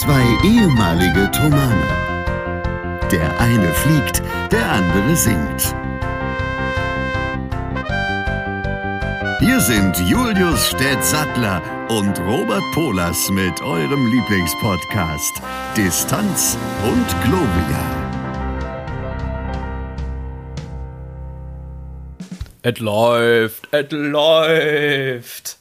Zwei ehemalige Tomane. Der eine fliegt, der andere singt. Hier sind Julius Städtsattler und Robert Polas mit eurem Lieblingspodcast Distanz und Globia. Es läuft, es läuft.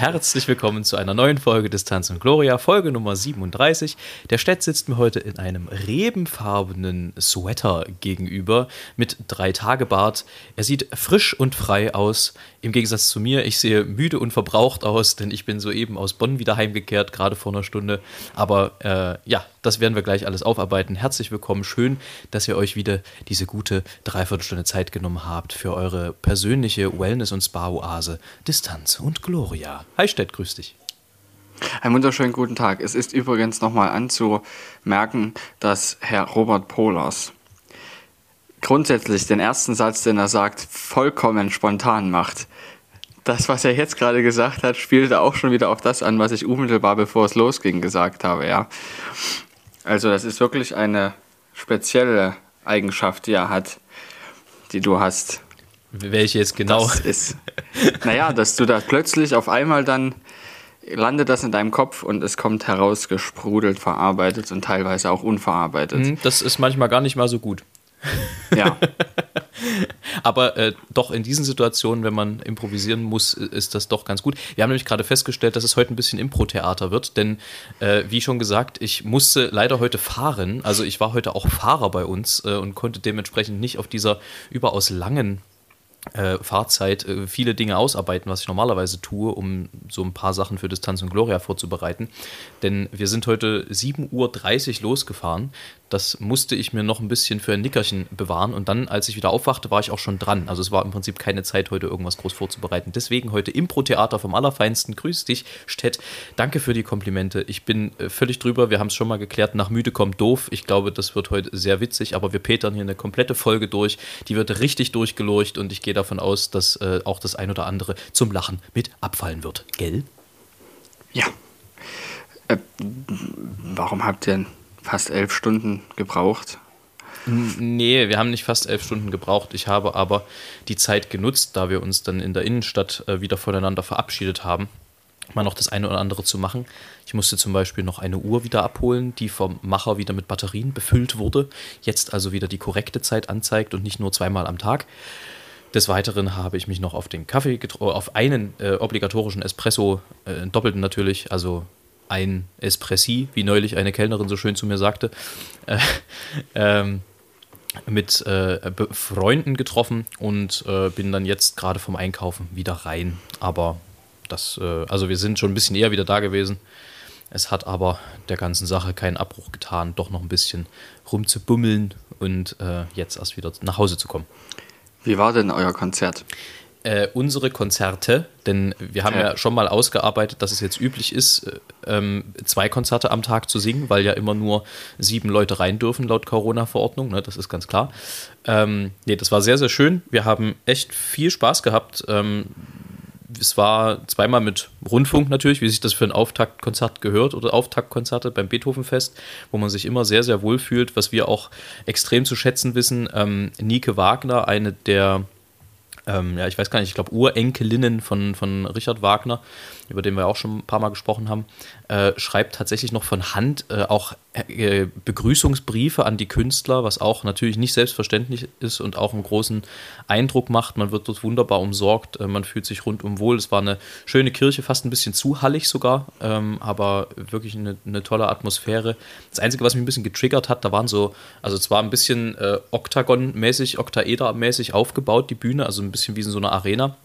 Herzlich willkommen zu einer neuen Folge Distanz und Gloria, Folge Nummer 37. Der Stett sitzt mir heute in einem rebenfarbenen Sweater gegenüber mit drei Tage Bart. Er sieht frisch und frei aus. Im Gegensatz zu mir, ich sehe müde und verbraucht aus, denn ich bin soeben aus Bonn wieder heimgekehrt, gerade vor einer Stunde. Aber äh, ja, das werden wir gleich alles aufarbeiten. Herzlich willkommen. Schön, dass ihr euch wieder diese gute Dreiviertelstunde Zeit genommen habt für eure persönliche Wellness- und Spa-Oase Distanz und Gloria. Hi Stett, grüß dich. Einen wunderschönen guten Tag. Es ist übrigens nochmal anzumerken, dass Herr Robert Pohlers grundsätzlich den ersten Satz, den er sagt, vollkommen spontan macht. Das, was er jetzt gerade gesagt hat, spielte auch schon wieder auf das an, was ich unmittelbar bevor es losging gesagt habe, ja. Also das ist wirklich eine spezielle Eigenschaft, die er hat, die du hast. Welche jetzt genau? Das ist, naja, dass du da plötzlich auf einmal dann landet das in deinem Kopf und es kommt herausgesprudelt, verarbeitet und teilweise auch unverarbeitet. Hm, das ist manchmal gar nicht mal so gut. Ja. Aber äh, doch in diesen Situationen, wenn man improvisieren muss, ist das doch ganz gut. Wir haben nämlich gerade festgestellt, dass es heute ein bisschen Impro-Theater wird, denn äh, wie schon gesagt, ich musste leider heute fahren. Also ich war heute auch Fahrer bei uns äh, und konnte dementsprechend nicht auf dieser überaus langen äh, Fahrzeit äh, viele Dinge ausarbeiten, was ich normalerweise tue, um so ein paar Sachen für Distanz und Gloria vorzubereiten. Denn wir sind heute 7.30 Uhr losgefahren. Das musste ich mir noch ein bisschen für ein Nickerchen bewahren. Und dann, als ich wieder aufwachte, war ich auch schon dran. Also es war im Prinzip keine Zeit, heute irgendwas groß vorzubereiten. Deswegen heute Impro-Theater vom Allerfeinsten. Grüß dich, Stett. Danke für die Komplimente. Ich bin äh, völlig drüber. Wir haben es schon mal geklärt. Nach müde kommt doof. Ich glaube, das wird heute sehr witzig. Aber wir petern hier eine komplette Folge durch. Die wird richtig durchgelurcht. Und ich gehe davon aus, dass äh, auch das ein oder andere zum Lachen mit abfallen wird. Gell? Ja. Äh, warum habt ihr fast elf Stunden gebraucht? Nee, wir haben nicht fast elf Stunden gebraucht. Ich habe aber die Zeit genutzt, da wir uns dann in der Innenstadt äh, wieder voneinander verabschiedet haben, mal noch das eine oder andere zu machen. Ich musste zum Beispiel noch eine Uhr wieder abholen, die vom Macher wieder mit Batterien befüllt wurde, jetzt also wieder die korrekte Zeit anzeigt und nicht nur zweimal am Tag. Des Weiteren habe ich mich noch auf den Kaffee auf einen äh, obligatorischen Espresso, äh, doppelten natürlich, also ein Espressi, wie neulich eine Kellnerin so schön zu mir sagte, äh, ähm, mit äh, Freunden getroffen und äh, bin dann jetzt gerade vom Einkaufen wieder rein. Aber das, äh, also wir sind schon ein bisschen eher wieder da gewesen. Es hat aber der ganzen Sache keinen Abbruch getan, doch noch ein bisschen rumzubummeln und äh, jetzt erst wieder nach Hause zu kommen. Wie war denn euer Konzert? Äh, unsere Konzerte, denn wir haben ja. ja. schon mal ausgearbeitet, dass es jetzt üblich ist, äh, ähm, zwei Konzerte am Tag zu singen, weil ja immer nur sieben Leute rein dürfen laut Corona-Verordnung, ne, das ist ganz klar. Ähm, nee, das war sehr, sehr schön. Wir haben echt viel Spaß gehabt. Ähm, es war zweimal mit Rundfunk natürlich, wie sich das für ein Auftaktkonzert gehört oder Auftaktkonzerte beim Beethovenfest, wo man sich immer sehr, sehr wohl fühlt, was wir auch extrem zu schätzen wissen. Ähm, Nike Wagner, eine der ähm, ja, ich weiß gar nicht, ich glaube Urenkelinnen von, von Richard Wagner, über den wir auch schon ein paar Mal gesprochen haben, äh, schreibt tatsächlich noch von Hand äh, auch äh, Begrüßungsbriefe an die Künstler, was auch natürlich nicht selbstverständlich ist und auch einen großen Eindruck macht. Man wird dort wunderbar umsorgt, äh, man fühlt sich rundum wohl. Es war eine schöne Kirche, fast ein bisschen zu hallig sogar, ähm, aber wirklich eine, eine, tolle Atmosphäre. Das Einzige, was mich ein bisschen getriggert hat, da waren so, also zwar ein bisschen äh, Oktagon-mäßig, Oktaeder-mäßig aufgebaut, die Bühne, also ein bisschen wie in so einer Arena.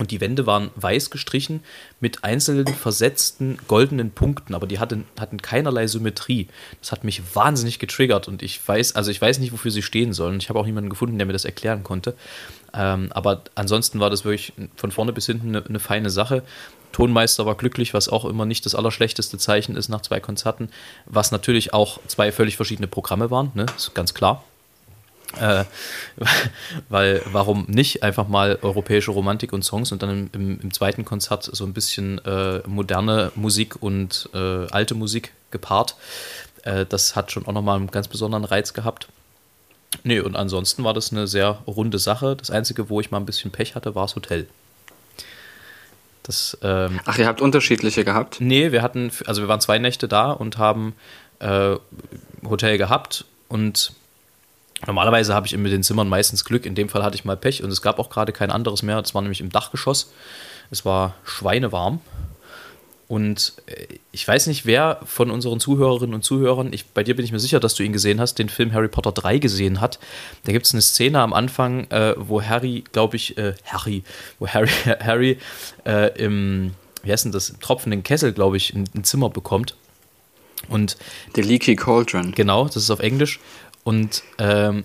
Und die Wände waren weiß gestrichen mit einzelnen versetzten goldenen Punkten, aber die hatten, hatten keinerlei Symmetrie. Das hat mich wahnsinnig getriggert und ich weiß, also ich weiß nicht, wofür sie stehen sollen. Ich habe auch niemanden gefunden, der mir das erklären konnte. Ähm, aber ansonsten war das wirklich von vorne bis hinten eine, eine feine Sache. Tonmeister war glücklich, was auch immer nicht das allerschlechteste Zeichen ist nach zwei Konzerten, was natürlich auch zwei völlig verschiedene Programme waren, ne? ist ganz klar. Äh, weil, warum nicht einfach mal europäische Romantik und Songs und dann im, im, zweiten Konzert so ein bisschen äh, moderne Musik und äh, alte Musik gepaart. Äh, das hat schon auch nochmal einen ganz besonderen Reiz gehabt. Nee, und ansonsten war das eine sehr runde Sache. Das Einzige, wo ich mal ein bisschen Pech hatte, war das Hotel. Das, ähm, Ach, ihr habt unterschiedliche gehabt? Nee, wir hatten, also wir waren zwei Nächte da und haben äh, Hotel gehabt und normalerweise habe ich mit den Zimmern meistens Glück. In dem Fall hatte ich mal Pech und es gab auch gerade kein anderes mehr. Das war nämlich im Dachgeschoss. Es war schweinewarm und äh, ich weiß nicht, wer von unseren Zuhörerinnen und Zuhörern, ich, bei dir bin ich mir sicher, dass du ihn gesehen hast, den Film Harry Potter 3 gesehen hat. Da gibt es eine Szene am Anfang, äh, wo Harry, glaube ich, äh, Harry, wo Harry, Harry äh, im, wie heißt denn das, im tropfenden Kessel, glaube ich, ein, ein Zimmer bekommt. Und The Leaky Cauldron. Genau, das ist auf Englisch. Und ähm,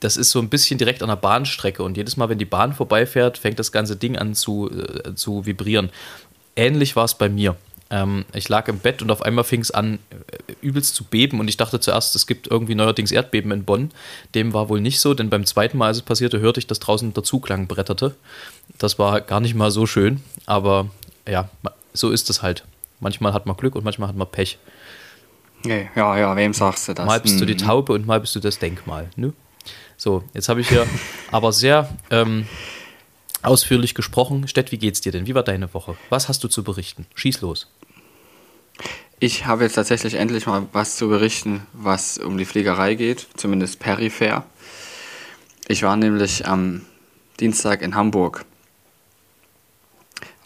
das ist so ein bisschen direkt an der Bahnstrecke und jedes Mal, wenn die Bahn vorbeifährt, fängt das ganze Ding an zu, äh, zu vibrieren ähnlich war es bei mir. Ähm, ich lag im Bett und auf einmal fing es an, äh, übelst zu beben und ich dachte zuerst, es gibt irgendwie neuerdings Erdbeben in Bonn. Dem war wohl nicht so, denn beim zweiten Mal, als es passierte, hörte ich, dass draußen der Zugklang bretterte. Das war gar nicht mal so schön, aber ja, so ist es halt. Manchmal hat man Glück und manchmal hat man Pech. Ja, ja, wem sagst du das? Mal bist du die mhm. Taube und mal bist du das Denkmal. Ne? So, jetzt habe ich hier aber sehr ähm, ausführlich gesprochen. Stett, wie geht's dir denn? Wie war deine Woche? Was hast du zu berichten? Schieß los. Ich habe jetzt tatsächlich endlich mal was zu berichten, was um die Fliegerei geht, zumindest peripher. Ich war nämlich am Dienstag in Hamburg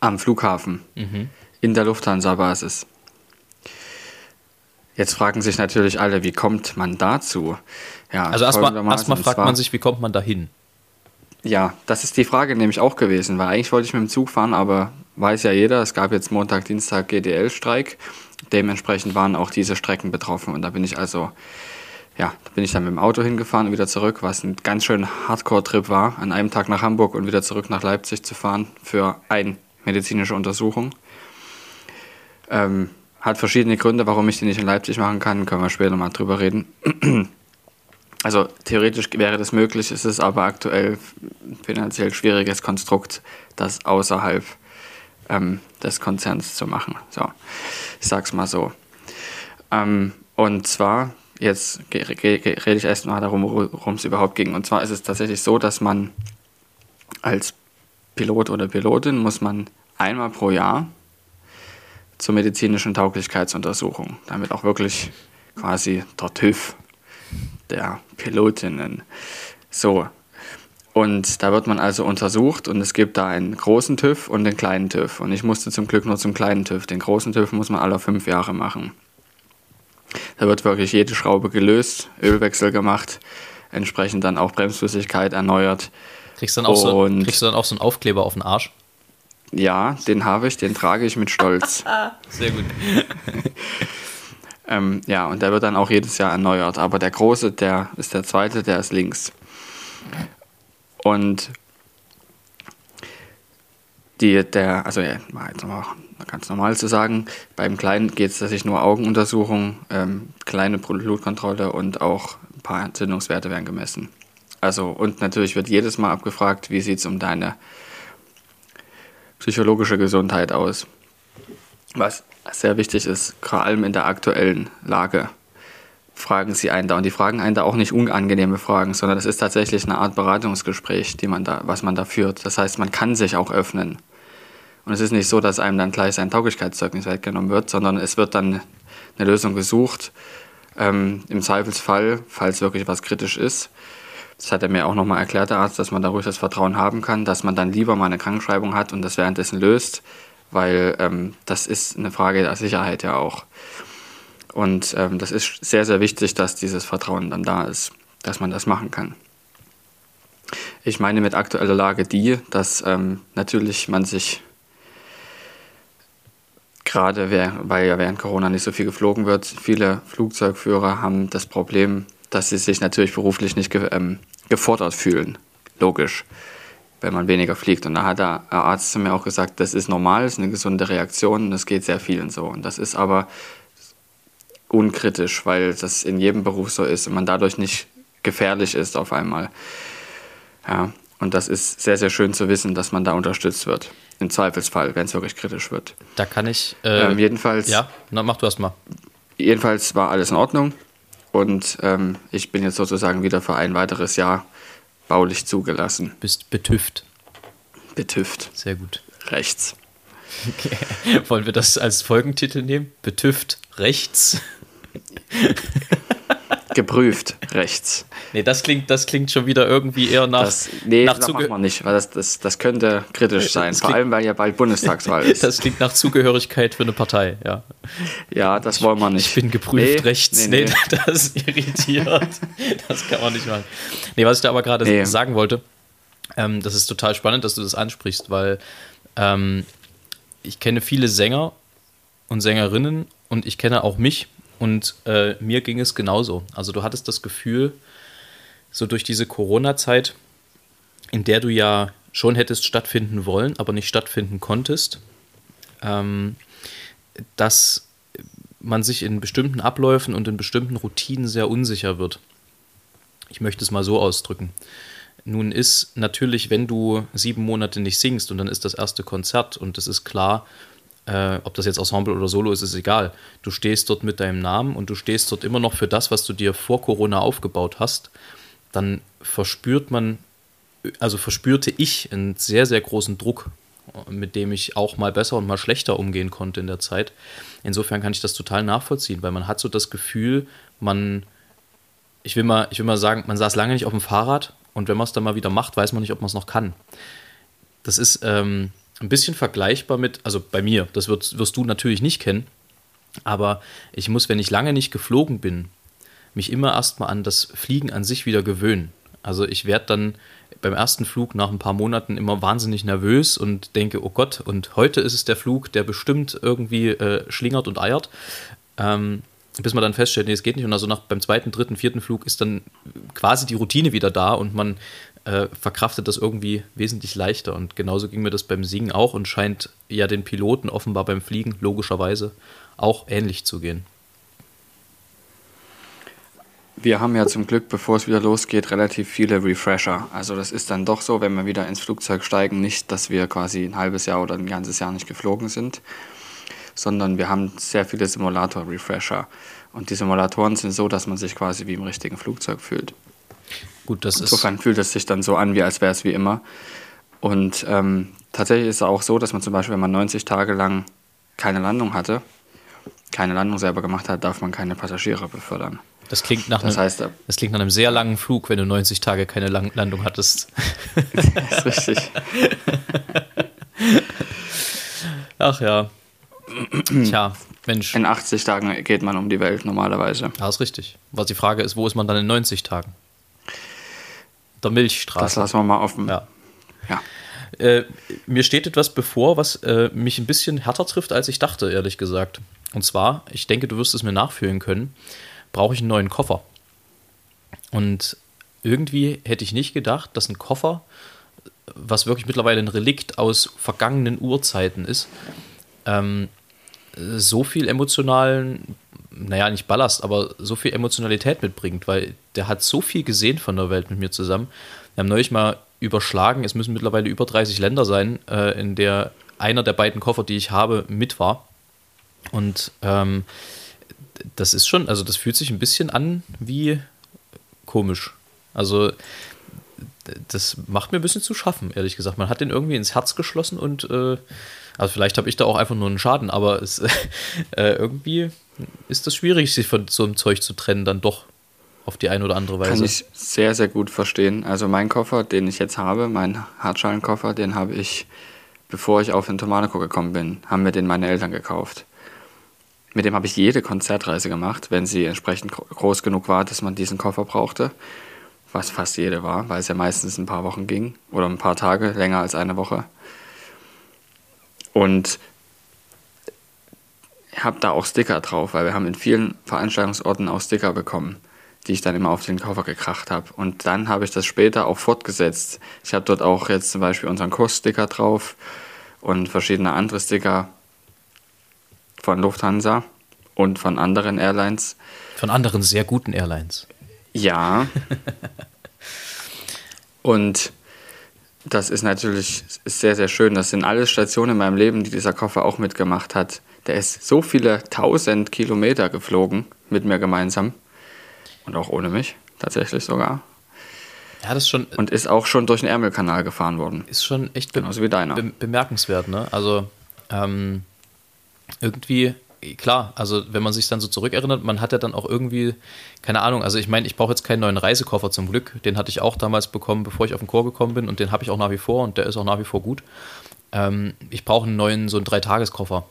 am Flughafen mhm. in der Lufthansa-Basis. Jetzt fragen sich natürlich alle, wie kommt man dazu? Ja, also erstmal erst fragt man sich, wie kommt man dahin? Ja, das ist die Frage nämlich auch gewesen, weil eigentlich wollte ich mit dem Zug fahren, aber weiß ja jeder, es gab jetzt Montag, Dienstag GDL-Streik. Dementsprechend waren auch diese Strecken betroffen und da bin ich also, ja, da bin ich dann mit dem Auto hingefahren und wieder zurück, was ein ganz schön Hardcore-Trip war, an einem Tag nach Hamburg und wieder zurück nach Leipzig zu fahren für eine medizinische Untersuchung. Ähm, hat verschiedene Gründe, warum ich die nicht in Leipzig machen kann, können wir später mal drüber reden. Also theoretisch wäre das möglich, es ist aber aktuell ein finanziell schwieriges Konstrukt, das außerhalb ähm, des Konzerns zu machen. So, ich sag's mal so. Ähm, und zwar, jetzt rede ich erstmal darum, worum es überhaupt ging. Und zwar ist es tatsächlich so, dass man als Pilot oder Pilotin muss man einmal pro Jahr zur medizinischen Tauglichkeitsuntersuchung, damit auch wirklich quasi der TÜV der Pilotinnen. So. Und da wird man also untersucht und es gibt da einen großen TÜV und einen kleinen TÜV. Und ich musste zum Glück nur zum kleinen TÜV. Den großen TÜV muss man alle fünf Jahre machen. Da wird wirklich jede Schraube gelöst, Ölwechsel gemacht, entsprechend dann auch Bremsflüssigkeit erneuert. Kriegst, dann auch so, kriegst du dann auch so einen Aufkleber auf den Arsch? Ja, den habe ich, den trage ich mit Stolz. Sehr gut. Ähm, ja, und der wird dann auch jedes Jahr erneuert. Aber der große, der ist der zweite, der ist links. Und die, der, also ja, jetzt nochmal ganz normal zu sagen, beim Kleinen geht es tatsächlich nur Augenuntersuchung, ähm, kleine Blutkontrolle und auch ein paar Entzündungswerte werden gemessen. Also, und natürlich wird jedes Mal abgefragt, wie sieht es um deine psychologische Gesundheit aus. Was sehr wichtig ist, vor allem in der aktuellen Lage, fragen sie einen da. Und die fragen einen da auch nicht unangenehme Fragen, sondern es ist tatsächlich eine Art Beratungsgespräch, die man da, was man da führt. Das heißt, man kann sich auch öffnen. Und es ist nicht so, dass einem dann gleich sein Tauglichkeitszeugnis weggenommen wird, sondern es wird dann eine Lösung gesucht. Ähm, Im Zweifelsfall, falls wirklich was kritisch ist, das hat er mir auch nochmal erklärt, der Arzt, dass man da ruhig das Vertrauen haben kann, dass man dann lieber mal eine Krankschreibung hat und das währenddessen löst, weil ähm, das ist eine Frage der Sicherheit ja auch. Und ähm, das ist sehr, sehr wichtig, dass dieses Vertrauen dann da ist, dass man das machen kann. Ich meine mit aktueller Lage die, dass ähm, natürlich man sich gerade, weil ja während Corona nicht so viel geflogen wird, viele Flugzeugführer haben das Problem, dass sie sich natürlich beruflich nicht ge ähm, gefordert fühlen. Logisch wenn man weniger fliegt. Und da hat der Arzt zu mir auch gesagt, das ist normal, das ist eine gesunde Reaktion und das geht sehr vielen so. Und das ist aber unkritisch, weil das in jedem Beruf so ist und man dadurch nicht gefährlich ist auf einmal. Ja, und das ist sehr, sehr schön zu wissen, dass man da unterstützt wird. Im Zweifelsfall, wenn es wirklich kritisch wird. Da kann ich. Äh, ähm, jedenfalls. Ja, na, mach du erst mal. Jedenfalls war alles in Ordnung. Und ähm, ich bin jetzt sozusagen wieder für ein weiteres Jahr baulich zugelassen. Bist betüft. Betüft. Sehr gut. Rechts. Okay. Wollen wir das als Folgentitel nehmen? Betüft rechts. Geprüft rechts. Nee, das klingt, das klingt schon wieder irgendwie eher nach. Das, nee, nach das machen wir nicht, weil das, das, das könnte kritisch sein. Vor allem, weil ja bald Bundestagswahl ist. Das klingt nach Zugehörigkeit für eine Partei, ja. Ja, das wollen wir nicht. Ich bin geprüft nee, rechts. Nee, nee. nee, das irritiert. das kann man nicht machen. Nee, was ich da aber gerade sagen wollte, ähm, das ist total spannend, dass du das ansprichst, weil ähm, ich kenne viele Sänger und Sängerinnen und ich kenne auch mich und äh, mir ging es genauso. Also du hattest das Gefühl, so durch diese Corona-Zeit, in der du ja schon hättest stattfinden wollen, aber nicht stattfinden konntest, ähm, dass man sich in bestimmten Abläufen und in bestimmten Routinen sehr unsicher wird. Ich möchte es mal so ausdrücken. Nun ist natürlich, wenn du sieben Monate nicht singst und dann ist das erste Konzert und es ist klar, äh, ob das jetzt Ensemble oder Solo ist, ist egal. Du stehst dort mit deinem Namen und du stehst dort immer noch für das, was du dir vor Corona aufgebaut hast. Dann verspürt man, also verspürte ich einen sehr, sehr großen Druck, mit dem ich auch mal besser und mal schlechter umgehen konnte in der Zeit. Insofern kann ich das total nachvollziehen, weil man hat so das Gefühl, man, ich will mal, ich will mal sagen, man saß lange nicht auf dem Fahrrad und wenn man es dann mal wieder macht, weiß man nicht, ob man es noch kann. Das ist, ähm, ein bisschen vergleichbar mit, also bei mir, das wirst, wirst du natürlich nicht kennen, aber ich muss, wenn ich lange nicht geflogen bin, mich immer erstmal an das Fliegen an sich wieder gewöhnen. Also ich werde dann beim ersten Flug nach ein paar Monaten immer wahnsinnig nervös und denke, oh Gott, und heute ist es der Flug, der bestimmt irgendwie äh, schlingert und eiert. Ähm, bis man dann feststellt, nee, es geht nicht. Und also nach beim zweiten, dritten, vierten Flug ist dann quasi die Routine wieder da und man äh, verkraftet das irgendwie wesentlich leichter. Und genauso ging mir das beim Singen auch und scheint ja den Piloten offenbar beim Fliegen logischerweise auch ähnlich zu gehen. Wir haben ja zum Glück, bevor es wieder losgeht, relativ viele Refresher. Also das ist dann doch so, wenn wir wieder ins Flugzeug steigen, nicht, dass wir quasi ein halbes Jahr oder ein ganzes Jahr nicht geflogen sind, sondern wir haben sehr viele Simulator-Refresher. Und die Simulatoren sind so, dass man sich quasi wie im richtigen Flugzeug fühlt. Gut, das Insofern fühlt es sich dann so an, wie als wäre es wie immer. Und ähm, tatsächlich ist es auch so, dass man zum Beispiel, wenn man 90 Tage lang keine Landung hatte, keine Landung selber gemacht hat, darf man keine Passagiere befördern. Das klingt nach, das, heißt, einem, das klingt nach einem sehr langen Flug, wenn du 90 Tage keine Lang Landung hattest. das ist richtig. Ach ja. Tja, Mensch. In 80 Tagen geht man um die Welt normalerweise. Ja, ist richtig. Was die Frage ist, wo ist man dann in 90 Tagen? Der Milchstraße. Das lassen wir mal offen. Ja. ja. Äh, mir steht etwas bevor, was äh, mich ein bisschen härter trifft, als ich dachte, ehrlich gesagt. Und zwar, ich denke, du wirst es mir nachfühlen können, brauche ich einen neuen Koffer. Und irgendwie hätte ich nicht gedacht, dass ein Koffer, was wirklich mittlerweile ein Relikt aus vergangenen Urzeiten ist, ähm, so viel emotionalen, naja, nicht Ballast, aber so viel Emotionalität mitbringt, weil der hat so viel gesehen von der Welt mit mir zusammen. Wir haben neulich mal überschlagen, es müssen mittlerweile über 30 Länder sein, äh, in der einer der beiden Koffer, die ich habe, mit war. Und ähm, das ist schon, also das fühlt sich ein bisschen an wie komisch. Also das macht mir ein bisschen zu schaffen, ehrlich gesagt. Man hat den irgendwie ins Herz geschlossen und äh, also vielleicht habe ich da auch einfach nur einen Schaden, aber es, äh, irgendwie ist das schwierig, sich von so einem Zeug zu trennen, dann doch auf die eine oder andere Weise. Kann ich sehr, sehr gut verstehen. Also mein Koffer, den ich jetzt habe, mein Hartschalenkoffer, den habe ich, bevor ich auf den Tomanico gekommen bin, haben mir den meine Eltern gekauft. Mit dem habe ich jede Konzertreise gemacht, wenn sie entsprechend groß genug war, dass man diesen Koffer brauchte. Was fast jede war, weil es ja meistens ein paar Wochen ging oder ein paar Tage, länger als eine Woche. Und habe da auch Sticker drauf, weil wir haben in vielen Veranstaltungsorten auch Sticker bekommen, die ich dann immer auf den Koffer gekracht habe. Und dann habe ich das später auch fortgesetzt. Ich habe dort auch jetzt zum Beispiel unseren Kurssticker drauf und verschiedene andere Sticker von Lufthansa und von anderen Airlines. Von anderen sehr guten Airlines. Ja. Und das ist natürlich sehr, sehr schön. Das sind alles Stationen in meinem Leben, die dieser Koffer auch mitgemacht hat. Der ist so viele tausend Kilometer geflogen mit mir gemeinsam. Und auch ohne mich, tatsächlich sogar. Ja, das ist schon. Und ist auch schon durch den Ärmelkanal gefahren worden. Ist schon echt Genauso wie deiner. Be bemerkenswert, ne? Also, ähm, irgendwie, klar, also wenn man sich dann so zurückerinnert, man hat ja dann auch irgendwie, keine Ahnung, also ich meine, ich brauche jetzt keinen neuen Reisekoffer zum Glück. Den hatte ich auch damals bekommen, bevor ich auf den Chor gekommen bin und den habe ich auch nach wie vor und der ist auch nach wie vor gut. Ähm, ich brauche einen neuen, so einen Dreitageskoffer.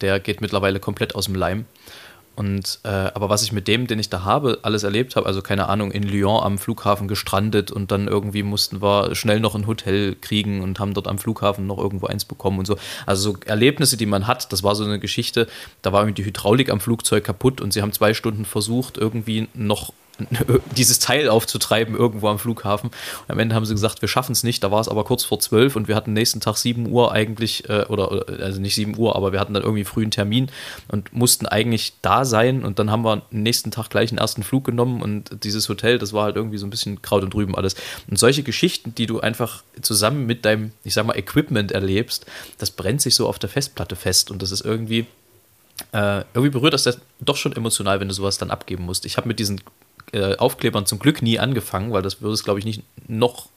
Der geht mittlerweile komplett aus dem Leim. Und äh, aber was ich mit dem, den ich da habe, alles erlebt habe, also keine Ahnung, in Lyon am Flughafen gestrandet und dann irgendwie mussten wir schnell noch ein Hotel kriegen und haben dort am Flughafen noch irgendwo eins bekommen und so. Also so Erlebnisse, die man hat, das war so eine Geschichte, da war irgendwie die Hydraulik am Flugzeug kaputt und sie haben zwei Stunden versucht, irgendwie noch dieses Teil aufzutreiben irgendwo am Flughafen. Und am Ende haben sie gesagt, wir schaffen es nicht. Da war es aber kurz vor zwölf und wir hatten nächsten Tag sieben Uhr eigentlich, äh, oder also nicht sieben Uhr, aber wir hatten dann irgendwie frühen Termin und mussten eigentlich da sein. Und dann haben wir nächsten Tag gleich einen ersten Flug genommen und dieses Hotel, das war halt irgendwie so ein bisschen Kraut und drüben alles. Und solche Geschichten, die du einfach zusammen mit deinem, ich sag mal, Equipment erlebst, das brennt sich so auf der Festplatte fest und das ist irgendwie. Äh, irgendwie berührt das doch schon emotional, wenn du sowas dann abgeben musst. Ich habe mit diesen äh, Aufklebern zum Glück nie angefangen, weil das würde es, glaube ich, nicht noch,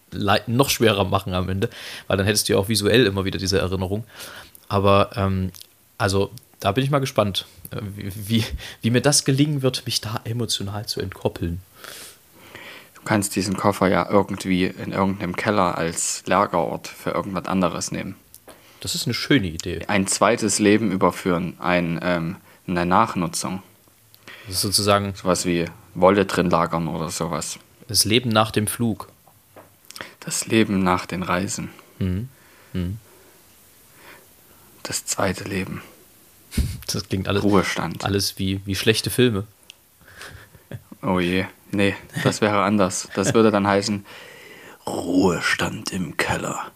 noch schwerer machen am Ende, weil dann hättest du ja auch visuell immer wieder diese Erinnerung. Aber ähm, also da bin ich mal gespannt, äh, wie, wie, wie mir das gelingen wird, mich da emotional zu entkoppeln. Du kannst diesen Koffer ja irgendwie in irgendeinem Keller als Lagerort für irgendwas anderes nehmen. Das ist eine schöne Idee. Ein zweites Leben überführen, ein, ähm, eine Nachnutzung. Das ist sozusagen. Sowas wie Wolle drin lagern oder sowas. Das Leben nach dem Flug. Das Leben nach den Reisen. Mhm. Mhm. Das zweite Leben. Das klingt alles. Ruhestand. Alles wie, wie schlechte Filme. Oh je. Nee, das wäre anders. Das würde dann heißen Ruhestand im Keller.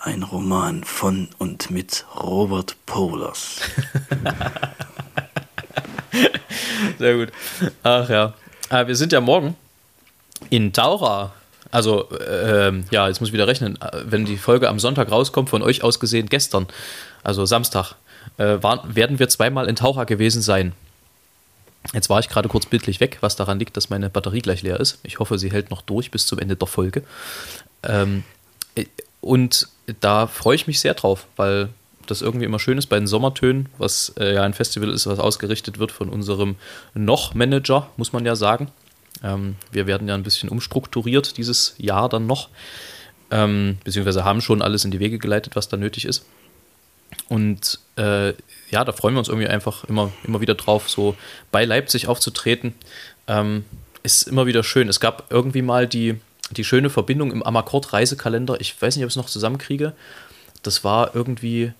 Ein Roman von und mit Robert Polers. Sehr gut. Ach ja. Äh, wir sind ja morgen in Taura. Also, äh, ja, jetzt muss ich wieder rechnen. Wenn die Folge am Sonntag rauskommt, von euch aus gesehen gestern, also Samstag, äh, waren, werden wir zweimal in Taucher gewesen sein. Jetzt war ich gerade kurz bildlich weg, was daran liegt, dass meine Batterie gleich leer ist. Ich hoffe, sie hält noch durch bis zum Ende der Folge. Ähm, äh, und da freue ich mich sehr drauf, weil das irgendwie immer schön ist bei den Sommertönen, was äh, ja ein Festival ist, was ausgerichtet wird von unserem Noch-Manager, muss man ja sagen. Ähm, wir werden ja ein bisschen umstrukturiert dieses Jahr dann noch, ähm, beziehungsweise haben schon alles in die Wege geleitet, was da nötig ist. Und äh, ja, da freuen wir uns irgendwie einfach immer, immer wieder drauf, so bei Leipzig aufzutreten. Ähm, ist immer wieder schön. Es gab irgendwie mal die, die schöne Verbindung im Amakord-Reisekalender. Ich weiß nicht, ob ich es noch zusammenkriege. Das war irgendwie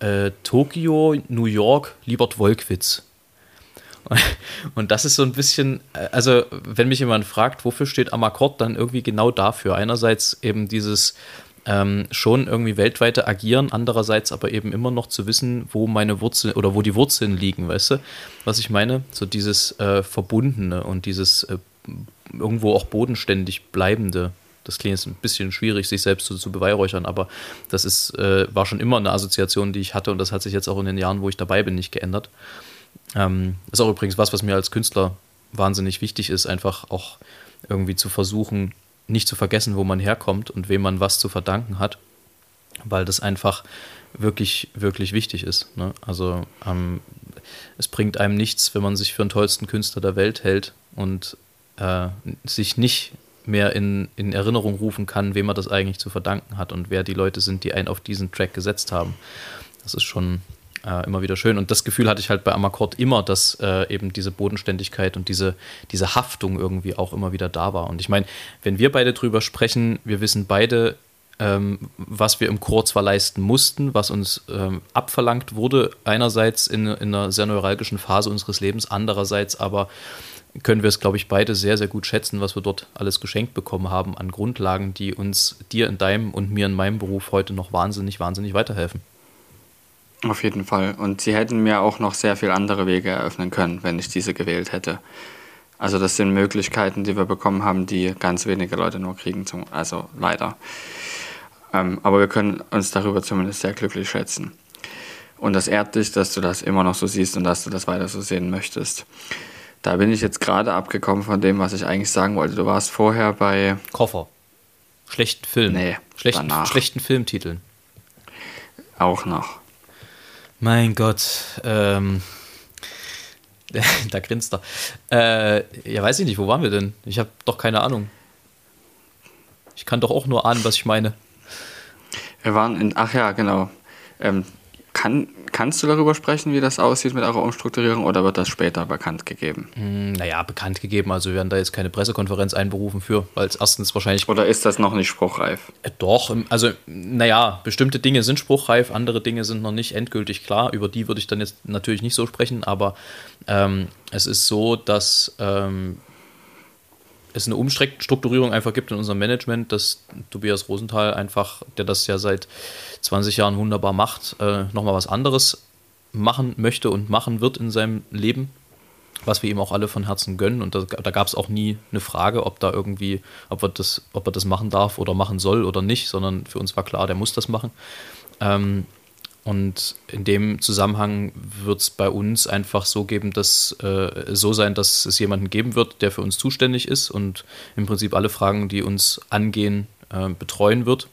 äh, Tokio, New York, Liebert Wolkwitz. Und das ist so ein bisschen, äh, also wenn mich jemand fragt, wofür steht Amakord, dann irgendwie genau dafür. Einerseits eben dieses ähm, schon irgendwie weltweite Agieren, andererseits aber eben immer noch zu wissen, wo meine Wurzeln oder wo die Wurzeln liegen, weißt du, was ich meine? So dieses äh, Verbundene und dieses äh, irgendwo auch bodenständig Bleibende das klingt jetzt ein bisschen schwierig, sich selbst so zu beweihräuchern, aber das ist, äh, war schon immer eine Assoziation, die ich hatte und das hat sich jetzt auch in den Jahren, wo ich dabei bin, nicht geändert. Ähm, ist auch übrigens was, was mir als Künstler wahnsinnig wichtig ist, einfach auch irgendwie zu versuchen, nicht zu vergessen, wo man herkommt und wem man was zu verdanken hat, weil das einfach wirklich, wirklich wichtig ist. Ne? Also ähm, es bringt einem nichts, wenn man sich für den tollsten Künstler der Welt hält und äh, sich nicht mehr in, in Erinnerung rufen kann, wem er das eigentlich zu verdanken hat und wer die Leute sind, die einen auf diesen Track gesetzt haben. Das ist schon äh, immer wieder schön. Und das Gefühl hatte ich halt bei Amakord immer, dass äh, eben diese Bodenständigkeit und diese, diese Haftung irgendwie auch immer wieder da war. Und ich meine, wenn wir beide drüber sprechen, wir wissen beide, ähm, was wir im Chor zwar leisten mussten, was uns ähm, abverlangt wurde, einerseits in, in einer sehr neuralgischen Phase unseres Lebens, andererseits aber können wir es, glaube ich, beide sehr, sehr gut schätzen, was wir dort alles geschenkt bekommen haben an Grundlagen, die uns dir in deinem und mir in meinem Beruf heute noch wahnsinnig, wahnsinnig weiterhelfen. Auf jeden Fall. Und sie hätten mir auch noch sehr viele andere Wege eröffnen können, wenn ich diese gewählt hätte. Also das sind Möglichkeiten, die wir bekommen haben, die ganz wenige Leute nur kriegen, zum, also leider. Ähm, aber wir können uns darüber zumindest sehr glücklich schätzen. Und das ehrt dich, dass du das immer noch so siehst und dass du das weiter so sehen möchtest. Da bin ich jetzt gerade abgekommen von dem, was ich eigentlich sagen wollte. Du warst vorher bei. Koffer. Schlechten Film. Nee, schlechten, schlechten Filmtiteln. Auch noch. Mein Gott. Ähm, da grinst er. Äh, ja, weiß ich nicht, wo waren wir denn? Ich habe doch keine Ahnung. Ich kann doch auch nur ahnen, was ich meine. Wir waren in, ach ja, genau. Ähm, kann, kannst du darüber sprechen, wie das aussieht mit eurer Umstrukturierung oder wird das später bekannt gegeben? Hm, naja, bekannt gegeben. Also wir werden da jetzt keine Pressekonferenz einberufen für, weil es erstens wahrscheinlich. Oder ist das noch nicht spruchreif? Äh, doch, also naja, bestimmte Dinge sind spruchreif, andere Dinge sind noch nicht endgültig klar. Über die würde ich dann jetzt natürlich nicht so sprechen, aber ähm, es ist so, dass ähm, es eine Umstrukturierung einfach gibt in unserem Management, dass Tobias Rosenthal einfach, der das ja seit 20 Jahren wunderbar macht, äh, nochmal was anderes machen möchte und machen wird in seinem Leben, was wir ihm auch alle von Herzen gönnen. Und da, da gab es auch nie eine Frage, ob da irgendwie, ob er, das, ob er das machen darf oder machen soll oder nicht, sondern für uns war klar, der muss das machen. Ähm, und in dem Zusammenhang wird es bei uns einfach so geben, dass äh, so sein, dass es jemanden geben wird, der für uns zuständig ist und im Prinzip alle Fragen, die uns angehen, äh, betreuen wird.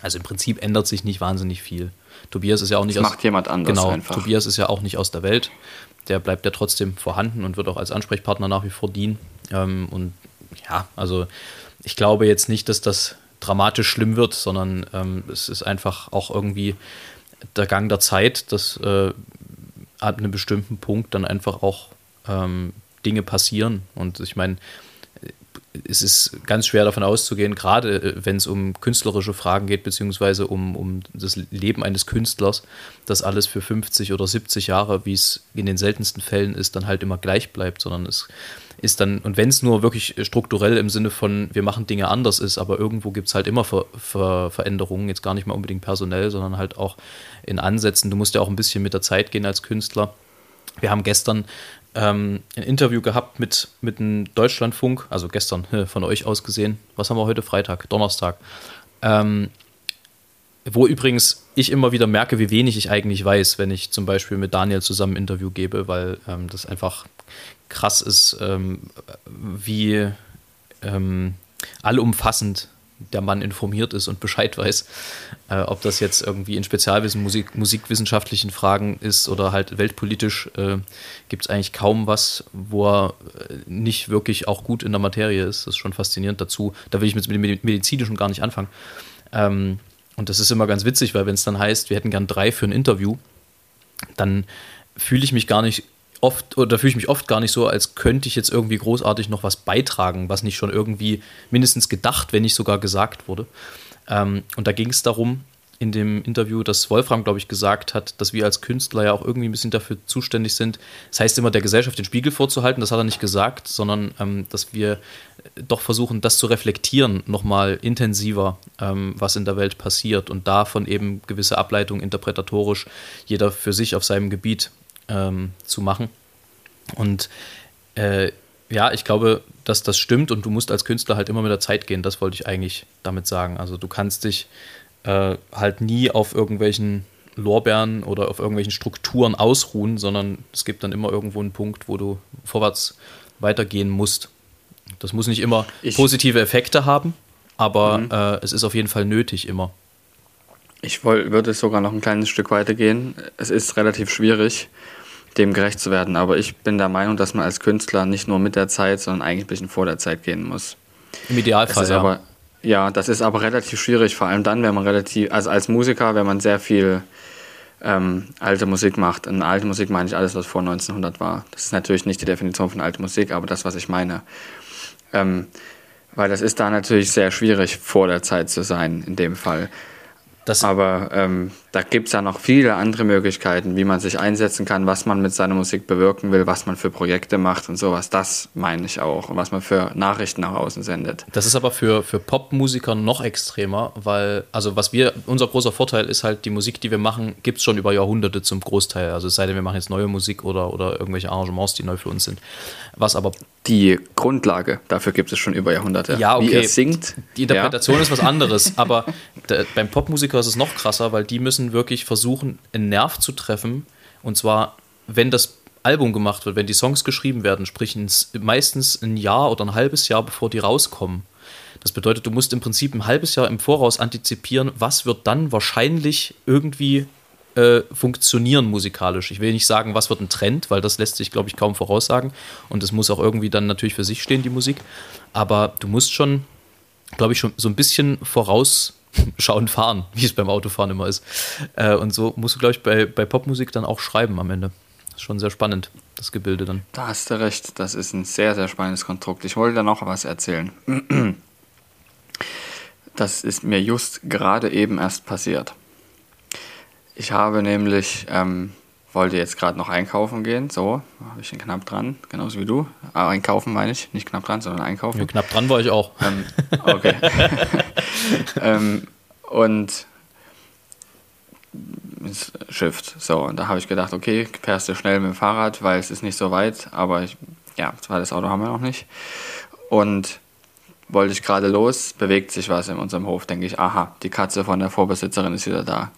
Also im Prinzip ändert sich nicht wahnsinnig viel. Tobias ist ja auch nicht das aus, macht jemand anders genau, einfach. Tobias ist ja auch nicht aus der Welt. Der bleibt ja trotzdem vorhanden und wird auch als Ansprechpartner nach wie vor dienen. Ähm, und ja, also ich glaube jetzt nicht, dass das dramatisch schlimm wird, sondern ähm, es ist einfach auch irgendwie der Gang der Zeit, dass äh, ab einem bestimmten Punkt dann einfach auch ähm, Dinge passieren. Und ich meine, es ist ganz schwer davon auszugehen, gerade äh, wenn es um künstlerische Fragen geht, beziehungsweise um, um das Leben eines Künstlers, dass alles für 50 oder 70 Jahre, wie es in den seltensten Fällen ist, dann halt immer gleich bleibt, sondern es ist dann, und wenn es nur wirklich strukturell im Sinne von, wir machen Dinge anders ist, aber irgendwo gibt es halt immer Ver, Ver, Veränderungen, jetzt gar nicht mal unbedingt personell, sondern halt auch in Ansätzen. Du musst ja auch ein bisschen mit der Zeit gehen als Künstler. Wir haben gestern ähm, ein Interview gehabt mit, mit einem Deutschlandfunk, also gestern von euch aus gesehen. Was haben wir heute? Freitag, Donnerstag. Ähm, wo übrigens ich immer wieder merke, wie wenig ich eigentlich weiß, wenn ich zum Beispiel mit Daniel zusammen ein Interview gebe, weil ähm, das einfach krass ist, ähm, wie ähm, allumfassend der Mann informiert ist und Bescheid weiß. Äh, ob das jetzt irgendwie in Spezialwissen, Musik, musikwissenschaftlichen Fragen ist oder halt weltpolitisch, äh, gibt es eigentlich kaum was, wo er äh, nicht wirklich auch gut in der Materie ist. Das ist schon faszinierend dazu. Da will ich mit dem Medizinischen gar nicht anfangen. Ähm, und das ist immer ganz witzig, weil wenn es dann heißt, wir hätten gern drei für ein Interview, dann fühle ich mich gar nicht oft, oder fühle ich mich oft gar nicht so, als könnte ich jetzt irgendwie großartig noch was beitragen, was nicht schon irgendwie mindestens gedacht, wenn nicht sogar gesagt wurde. Ähm, und da ging es darum, in dem Interview, dass Wolfram, glaube ich, gesagt hat, dass wir als Künstler ja auch irgendwie ein bisschen dafür zuständig sind. Das heißt immer, der Gesellschaft den Spiegel vorzuhalten, das hat er nicht gesagt, sondern ähm, dass wir doch versuchen, das zu reflektieren, nochmal intensiver, ähm, was in der Welt passiert und davon eben gewisse Ableitungen interpretatorisch, jeder für sich auf seinem Gebiet ähm, zu machen. Und äh, ja, ich glaube, dass das stimmt und du musst als Künstler halt immer mit der Zeit gehen. Das wollte ich eigentlich damit sagen. Also du kannst dich äh, halt nie auf irgendwelchen Lorbeeren oder auf irgendwelchen Strukturen ausruhen, sondern es gibt dann immer irgendwo einen Punkt, wo du vorwärts weitergehen musst. Das muss nicht immer ich, positive Effekte haben, aber mhm. äh, es ist auf jeden Fall nötig immer. Ich würde sogar noch ein kleines Stück weitergehen. Es ist relativ schwierig, dem gerecht zu werden, aber ich bin der Meinung, dass man als Künstler nicht nur mit der Zeit, sondern eigentlich ein bisschen vor der Zeit gehen muss. Im Idealfall, ja. Aber, ja, das ist aber relativ schwierig, vor allem dann, wenn man relativ, also als Musiker, wenn man sehr viel ähm, alte Musik macht. Und alte Musik meine ich alles, was vor 1900 war. Das ist natürlich nicht die Definition von alte Musik, aber das, was ich meine. Ähm, weil das ist da natürlich sehr schwierig, vor der Zeit zu sein, in dem Fall. Das Aber ähm, da gibt es ja noch viele andere Möglichkeiten, wie man sich einsetzen kann, was man mit seiner Musik bewirken will, was man für Projekte macht und sowas. Das meine ich auch. Und was man für Nachrichten nach außen sendet. Das ist aber für, für Popmusiker noch extremer, weil, also was wir, unser großer Vorteil ist halt, die Musik, die wir machen, gibt es schon über Jahrhunderte zum Großteil. Also es sei denn, wir machen jetzt neue Musik oder, oder irgendwelche Arrangements, die neu für uns sind. Was aber. Die Grundlage, dafür gibt es schon über Jahrhunderte. Ja, okay. Wie ihr singt. Die Interpretation ja. ist was anderes, aber beim Popmusiker Musiker ist es noch krasser, weil die müssen wirklich versuchen, einen Nerv zu treffen. Und zwar, wenn das Album gemacht wird, wenn die Songs geschrieben werden, sprich meistens ein Jahr oder ein halbes Jahr, bevor die rauskommen. Das bedeutet, du musst im Prinzip ein halbes Jahr im Voraus antizipieren, was wird dann wahrscheinlich irgendwie äh, funktionieren musikalisch. Ich will nicht sagen, was wird ein Trend, weil das lässt sich, glaube ich, kaum voraussagen. Und das muss auch irgendwie dann natürlich für sich stehen, die Musik. Aber du musst schon, glaube ich, schon so ein bisschen voraus schauen, fahren, wie es beim Autofahren immer ist. Äh, und so musst du, glaube ich, bei, bei Popmusik dann auch schreiben am Ende. Das ist schon sehr spannend, das Gebilde dann. Da hast du recht, das ist ein sehr, sehr spannendes Konstrukt. Ich wollte da noch was erzählen. Das ist mir just gerade eben erst passiert. Ich habe nämlich ähm, wollte jetzt gerade noch einkaufen gehen, so, habe ich den knapp dran, genauso wie du. Aber ah, einkaufen meine ich, nicht knapp dran, sondern einkaufen. Ja, knapp dran war ich auch. Ähm, okay. ähm, und Shift, so, und da habe ich gedacht, okay, fährst du schnell mit dem Fahrrad, weil es ist nicht so weit, aber ich, ja, zweites Auto haben wir noch nicht. Und wollte ich gerade los, bewegt sich was in unserem Hof, denke ich, aha, die Katze von der Vorbesitzerin ist wieder da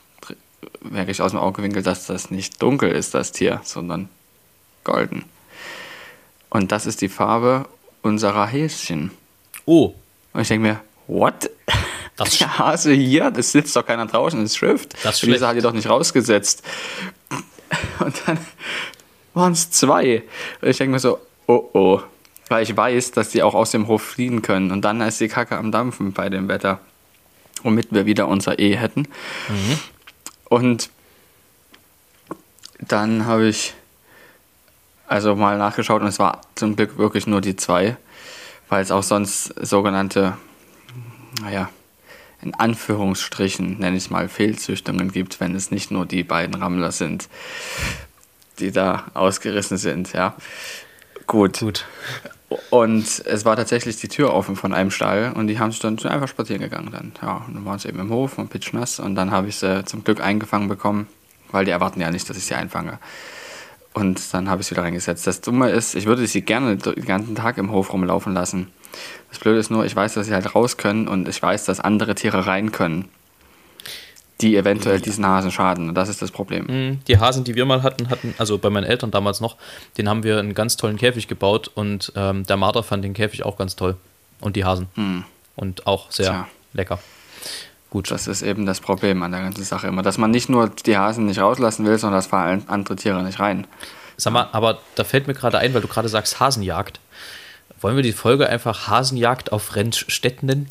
wirklich aus dem Augewinkel, dass das nicht dunkel ist, das Tier, sondern golden. Und das ist die Farbe unserer Häschen. Oh. Und ich denke mir, what? Das Der Hase hier, das sitzt doch keiner draußen, das ist Schrift. Das Lisa hat die doch nicht rausgesetzt. Und dann waren es zwei. Und ich denke mir so, oh oh. Weil ich weiß, dass die auch aus dem Hof fliehen können. Und dann ist die Kacke am Dampfen bei dem Wetter. Womit wir wieder unser E hätten. Mhm. Und dann habe ich also mal nachgeschaut und es war zum Glück wirklich nur die zwei, weil es auch sonst sogenannte, naja, in Anführungsstrichen nenne ich es mal Fehlzüchtungen gibt, wenn es nicht nur die beiden Rammler sind, die da ausgerissen sind, ja. Gut. Gut. Und es war tatsächlich die Tür offen von einem Stall und die haben sich dann einfach spazieren gegangen dann. Ja, und dann waren sie eben im Hof und pitschnass und dann habe ich sie zum Glück eingefangen bekommen, weil die erwarten ja nicht, dass ich sie einfange. Und dann habe ich sie wieder reingesetzt. Das Dumme ist, ich würde sie gerne den ganzen Tag im Hof rumlaufen lassen. Das Blöde ist nur, ich weiß, dass sie halt raus können und ich weiß, dass andere Tiere rein können die eventuell diesen Hasen schaden. Und das ist das Problem. Mhm. Die Hasen, die wir mal hatten, hatten, also bei meinen Eltern damals noch, den haben wir einen ganz tollen Käfig gebaut und ähm, der Marder fand den Käfig auch ganz toll. Und die Hasen. Mhm. Und auch sehr Tja. lecker. Gut. Das ist eben das Problem an der ganzen Sache immer, dass man nicht nur die Hasen nicht rauslassen will, sondern dass vor allem andere Tiere nicht rein. Sag mal, aber da fällt mir gerade ein, weil du gerade sagst Hasenjagd. Wollen wir die Folge einfach Hasenjagd auf Rennstätten nennen?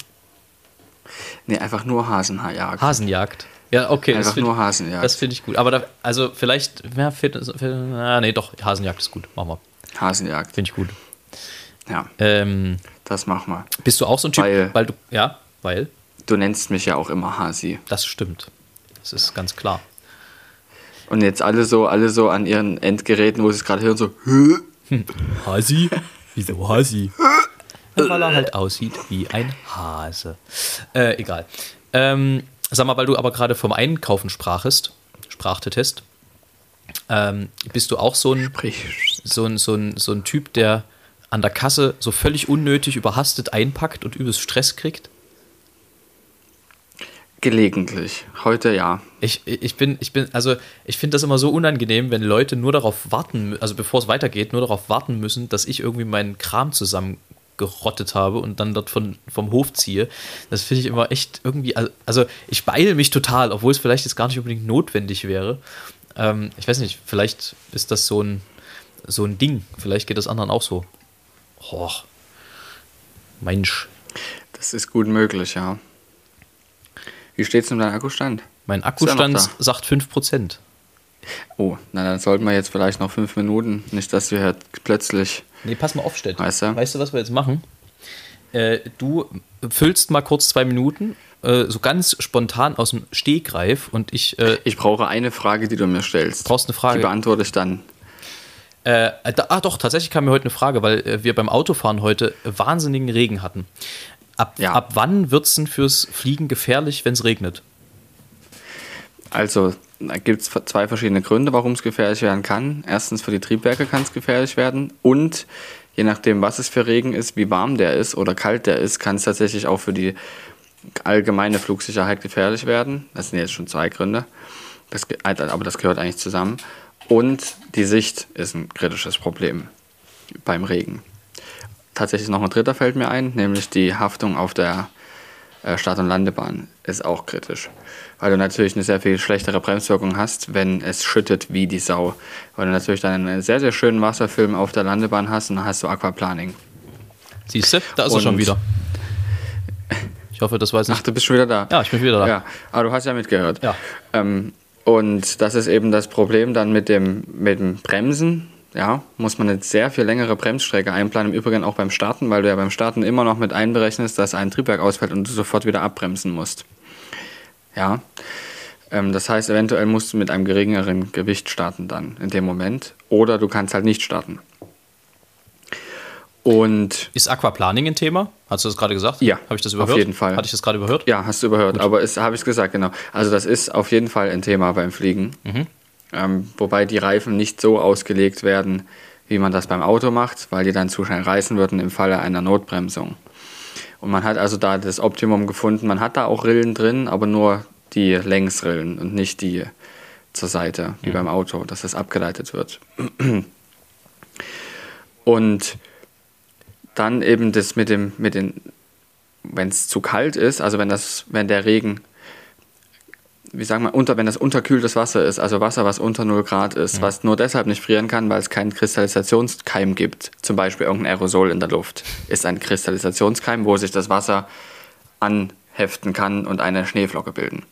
Nee, einfach nur Hasenjagd. Hasenjagd. Ja, okay. Einfach nur Hasenjagd. Das finde ich gut. Aber da, also vielleicht, ja, Fitness, na, nee, doch, Hasenjagd ist gut. Machen wir. Hasenjagd. Finde ich gut. Ja. Ähm, das machen wir. Bist du auch so ein Typ, weil, weil du, ja, weil? Du nennst mich ja auch immer Hasi. Das stimmt. Das ist ganz klar. Und jetzt alle so, alle so an ihren Endgeräten, wo sie es gerade hören, so, hm. Hasi? Wieso Hasi? Weil er halt aussieht wie ein Hase. Äh, egal. Ähm, Sag mal, weil du aber gerade vom Einkaufen sprachest, sprachtetest, ähm, bist du auch so ein, so, ein, so, ein, so ein Typ, der an der Kasse so völlig unnötig überhastet einpackt und übelst Stress kriegt? Gelegentlich. Heute ja. Ich, ich bin, ich bin, also ich finde das immer so unangenehm, wenn Leute nur darauf warten, also bevor es weitergeht, nur darauf warten müssen, dass ich irgendwie meinen Kram zusammen gerottet habe und dann dort von, vom Hof ziehe. Das finde ich immer echt irgendwie, also ich beeile mich total, obwohl es vielleicht jetzt gar nicht unbedingt notwendig wäre. Ähm, ich weiß nicht, vielleicht ist das so ein, so ein Ding. Vielleicht geht das anderen auch so. Oh, Mensch. Das ist gut möglich, ja. Wie steht es um deinem Akkustand? Mein Akkustand sagt 5%. Oh, na dann sollten wir jetzt vielleicht noch fünf Minuten, nicht dass wir halt plötzlich Nee, pass mal auf, Stett. Weißt du? weißt du, was wir jetzt machen? Äh, du füllst mal kurz zwei Minuten, äh, so ganz spontan aus dem Stegreif und ich. Äh, ich brauche eine Frage, die du mir stellst. Brauchst eine Frage? Die beantworte ich dann. Äh, da, ah, doch, tatsächlich kam mir heute eine Frage, weil äh, wir beim Autofahren heute wahnsinnigen Regen hatten. Ab, ja. ab wann wird es denn fürs Fliegen gefährlich, wenn es regnet? Also, gibt es zwei verschiedene Gründe, warum es gefährlich werden kann. Erstens, für die Triebwerke kann es gefährlich werden und je nachdem, was es für Regen ist, wie warm der ist oder kalt der ist, kann es tatsächlich auch für die allgemeine Flugsicherheit gefährlich werden. Das sind jetzt schon zwei Gründe, das, aber das gehört eigentlich zusammen. Und die Sicht ist ein kritisches Problem beim Regen. Tatsächlich noch ein dritter fällt mir ein, nämlich die Haftung auf der äh, Start- und Landebahn ist auch kritisch. Weil du natürlich eine sehr viel schlechtere Bremswirkung hast, wenn es schüttet wie die Sau. Weil du natürlich dann einen sehr, sehr schönen Wasserfilm auf der Landebahn hast und dann hast du Aquaplaning. Siehst du, da ist und er schon wieder. Ich hoffe, das weiß nicht. Ach, du bist schon wieder da. Ja, ich bin wieder da. Ja, aber du hast ja mitgehört. Ja. Ähm, und das ist eben das Problem dann mit dem, mit dem Bremsen. Ja, muss man eine sehr viel längere Bremsstrecke einplanen. Im Übrigen auch beim Starten, weil du ja beim Starten immer noch mit einberechnest, dass ein Triebwerk ausfällt und du sofort wieder abbremsen musst. Ja. Ähm, das heißt, eventuell musst du mit einem geringeren Gewicht starten dann in dem Moment. Oder du kannst halt nicht starten. Und ist Aquaplaning ein Thema? Hast du das gerade gesagt? Ja. Habe ich das überhört? Auf jeden Fall. Hatte ich das gerade überhört? Ja, hast du überhört. Gut. Aber habe ich gesagt, genau. Also das ist auf jeden Fall ein Thema beim Fliegen. Mhm. Ähm, wobei die Reifen nicht so ausgelegt werden, wie man das beim Auto macht, weil die dann zu schnell reißen würden im Falle einer Notbremsung. Und man hat also da das Optimum gefunden. Man hat da auch Rillen drin, aber nur die Längsrillen und nicht die zur Seite, wie mhm. beim Auto, dass das abgeleitet wird. Und dann eben das mit dem, mit den, wenn es zu kalt ist, also wenn das, wenn der Regen, wie sagen wir, unter, wenn das unterkühltes Wasser ist, also Wasser, was unter 0 Grad ist, mhm. was nur deshalb nicht frieren kann, weil es keinen Kristallisationskeim gibt, zum Beispiel irgendein Aerosol in der Luft, ist ein Kristallisationskeim, wo sich das Wasser anheften kann und eine Schneeflocke bilden.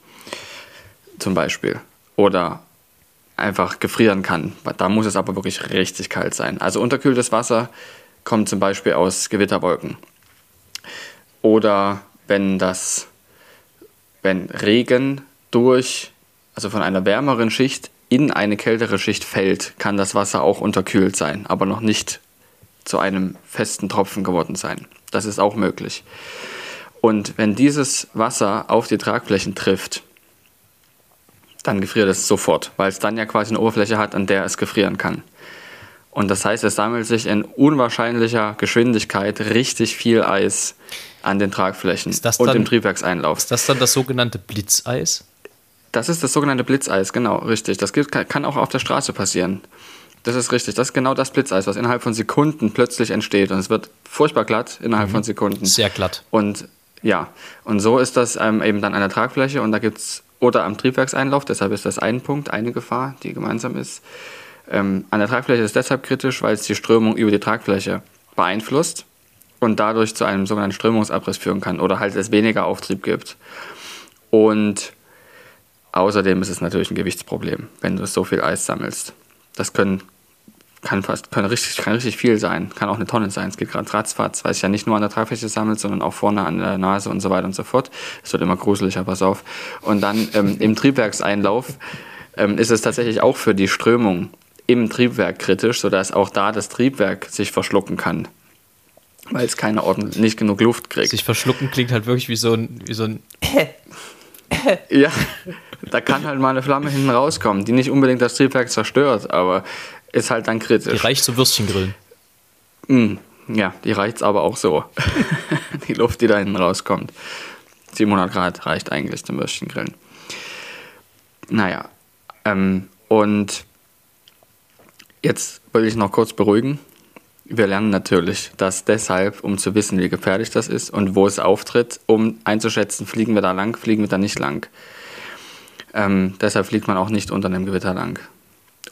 Zum Beispiel. Oder einfach gefrieren kann. Da muss es aber wirklich richtig kalt sein. Also unterkühltes Wasser kommt zum Beispiel aus Gewitterwolken. Oder wenn das, wenn Regen durch, also von einer wärmeren Schicht in eine kältere Schicht fällt, kann das Wasser auch unterkühlt sein, aber noch nicht zu einem festen Tropfen geworden sein. Das ist auch möglich. Und wenn dieses Wasser auf die Tragflächen trifft, dann gefriert es sofort, weil es dann ja quasi eine Oberfläche hat, an der es gefrieren kann. Und das heißt, es sammelt sich in unwahrscheinlicher Geschwindigkeit richtig viel Eis an den Tragflächen und im Triebwerkseinlauf. Ist das dann das sogenannte Blitzeis? Das ist das sogenannte Blitzeis, genau, richtig. Das kann auch auf der Straße passieren. Das ist richtig. Das ist genau das Blitzeis, was innerhalb von Sekunden plötzlich entsteht. Und es wird furchtbar glatt innerhalb mhm. von Sekunden. Sehr glatt. Und ja, und so ist das ähm, eben dann an der Tragfläche und da gibt es, oder am Triebwerkseinlauf, deshalb ist das ein Punkt, eine Gefahr, die gemeinsam ist. Ähm, an der Tragfläche ist es deshalb kritisch, weil es die Strömung über die Tragfläche beeinflusst und dadurch zu einem sogenannten Strömungsabriss führen kann oder halt es weniger Auftrieb gibt. Und außerdem ist es natürlich ein Gewichtsproblem, wenn du so viel Eis sammelst. Das können, kann fast kann richtig, kann richtig viel sein, kann auch eine Tonne sein. Es geht gerade ratzfatz, weil es ja nicht nur an der Tragfläche sammelt, sondern auch vorne an der Nase und so weiter und so fort. Es wird immer gruseliger, pass auf. Und dann ähm, im Triebwerkseinlauf ähm, ist es tatsächlich auch für die Strömung im Triebwerk kritisch, sodass auch da das Triebwerk sich verschlucken kann. Weil es keine ordentlich, nicht genug Luft kriegt. Sich verschlucken klingt halt wirklich wie so ein. Wie so ein ja, da kann halt mal eine Flamme hinten rauskommen, die nicht unbedingt das Triebwerk zerstört, aber ist halt dann kritisch. Die reicht zum Würstchengrillen. Mm, ja, die reicht aber auch so. die Luft, die da hinten rauskommt. 700 Grad reicht eigentlich zum Würstchengrillen. Naja, ähm, und Jetzt will ich noch kurz beruhigen. Wir lernen natürlich, dass deshalb, um zu wissen, wie gefährlich das ist und wo es auftritt, um einzuschätzen, fliegen wir da lang, fliegen wir da nicht lang. Ähm, deshalb fliegt man auch nicht unter einem Gewitter lang.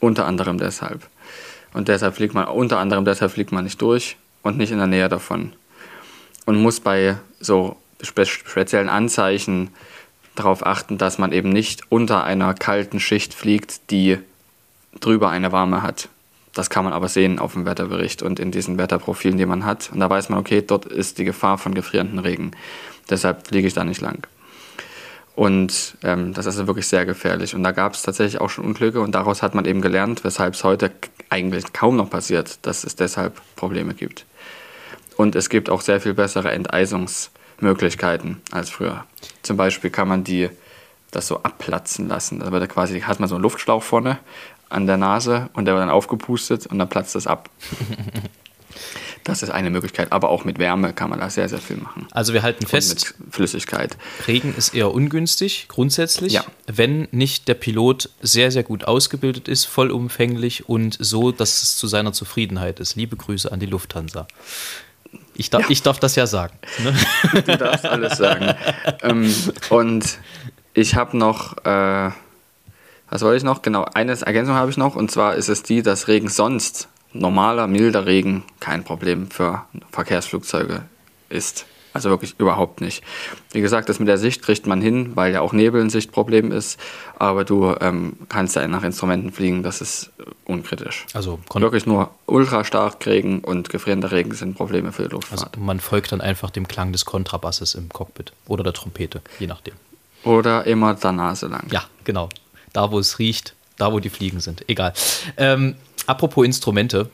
Unter anderem deshalb. Und deshalb fliegt man, unter anderem deshalb fliegt man nicht durch und nicht in der Nähe davon. Und muss bei so spe speziellen Anzeichen darauf achten, dass man eben nicht unter einer kalten Schicht fliegt, die drüber eine warme hat Das kann man aber sehen auf dem Wetterbericht und in diesen Wetterprofilen, die man hat. Und da weiß man, okay, dort ist die Gefahr von gefrierenden Regen. Deshalb fliege ich da nicht lang. Und ähm, das ist wirklich sehr gefährlich. Und da gab es tatsächlich auch schon Unglücke und daraus hat man eben gelernt, weshalb es heute eigentlich kaum noch passiert, dass es deshalb Probleme gibt. Und es gibt auch sehr viel bessere Enteisungsmöglichkeiten als früher. Zum Beispiel kann man die das so abplatzen lassen. Da wird quasi, hat man so einen Luftschlauch vorne an der Nase und der wird dann aufgepustet und dann platzt das ab. Das ist eine Möglichkeit, aber auch mit Wärme kann man da sehr, sehr viel machen. Also wir halten fest, mit Flüssigkeit. Regen ist eher ungünstig, grundsätzlich, ja. wenn nicht der Pilot sehr, sehr gut ausgebildet ist, vollumfänglich und so, dass es zu seiner Zufriedenheit ist. Liebe Grüße an die Lufthansa. Ich darf, ja. ich darf das ja sagen. Ne? Du darfst alles sagen. ähm, und ich habe noch, äh, was wollte ich noch? Genau, eine Ergänzung habe ich noch, und zwar ist es die, dass Regen sonst, normaler, milder Regen, kein Problem für Verkehrsflugzeuge ist. Also wirklich überhaupt nicht. Wie gesagt, das mit der Sicht kriegt man hin, weil ja auch Nebel ein Sichtproblem ist. Aber du ähm, kannst ja nach Instrumenten fliegen, das ist unkritisch. Also wirklich nur ultra stark Regen und gefrierender Regen sind Probleme für die Luftfahrt. Also man folgt dann einfach dem Klang des Kontrabasses im Cockpit oder der Trompete, je nachdem. Oder immer der Nase lang. Ja, genau. Da, wo es riecht, da, wo die Fliegen sind. Egal. Ähm, apropos Instrumente.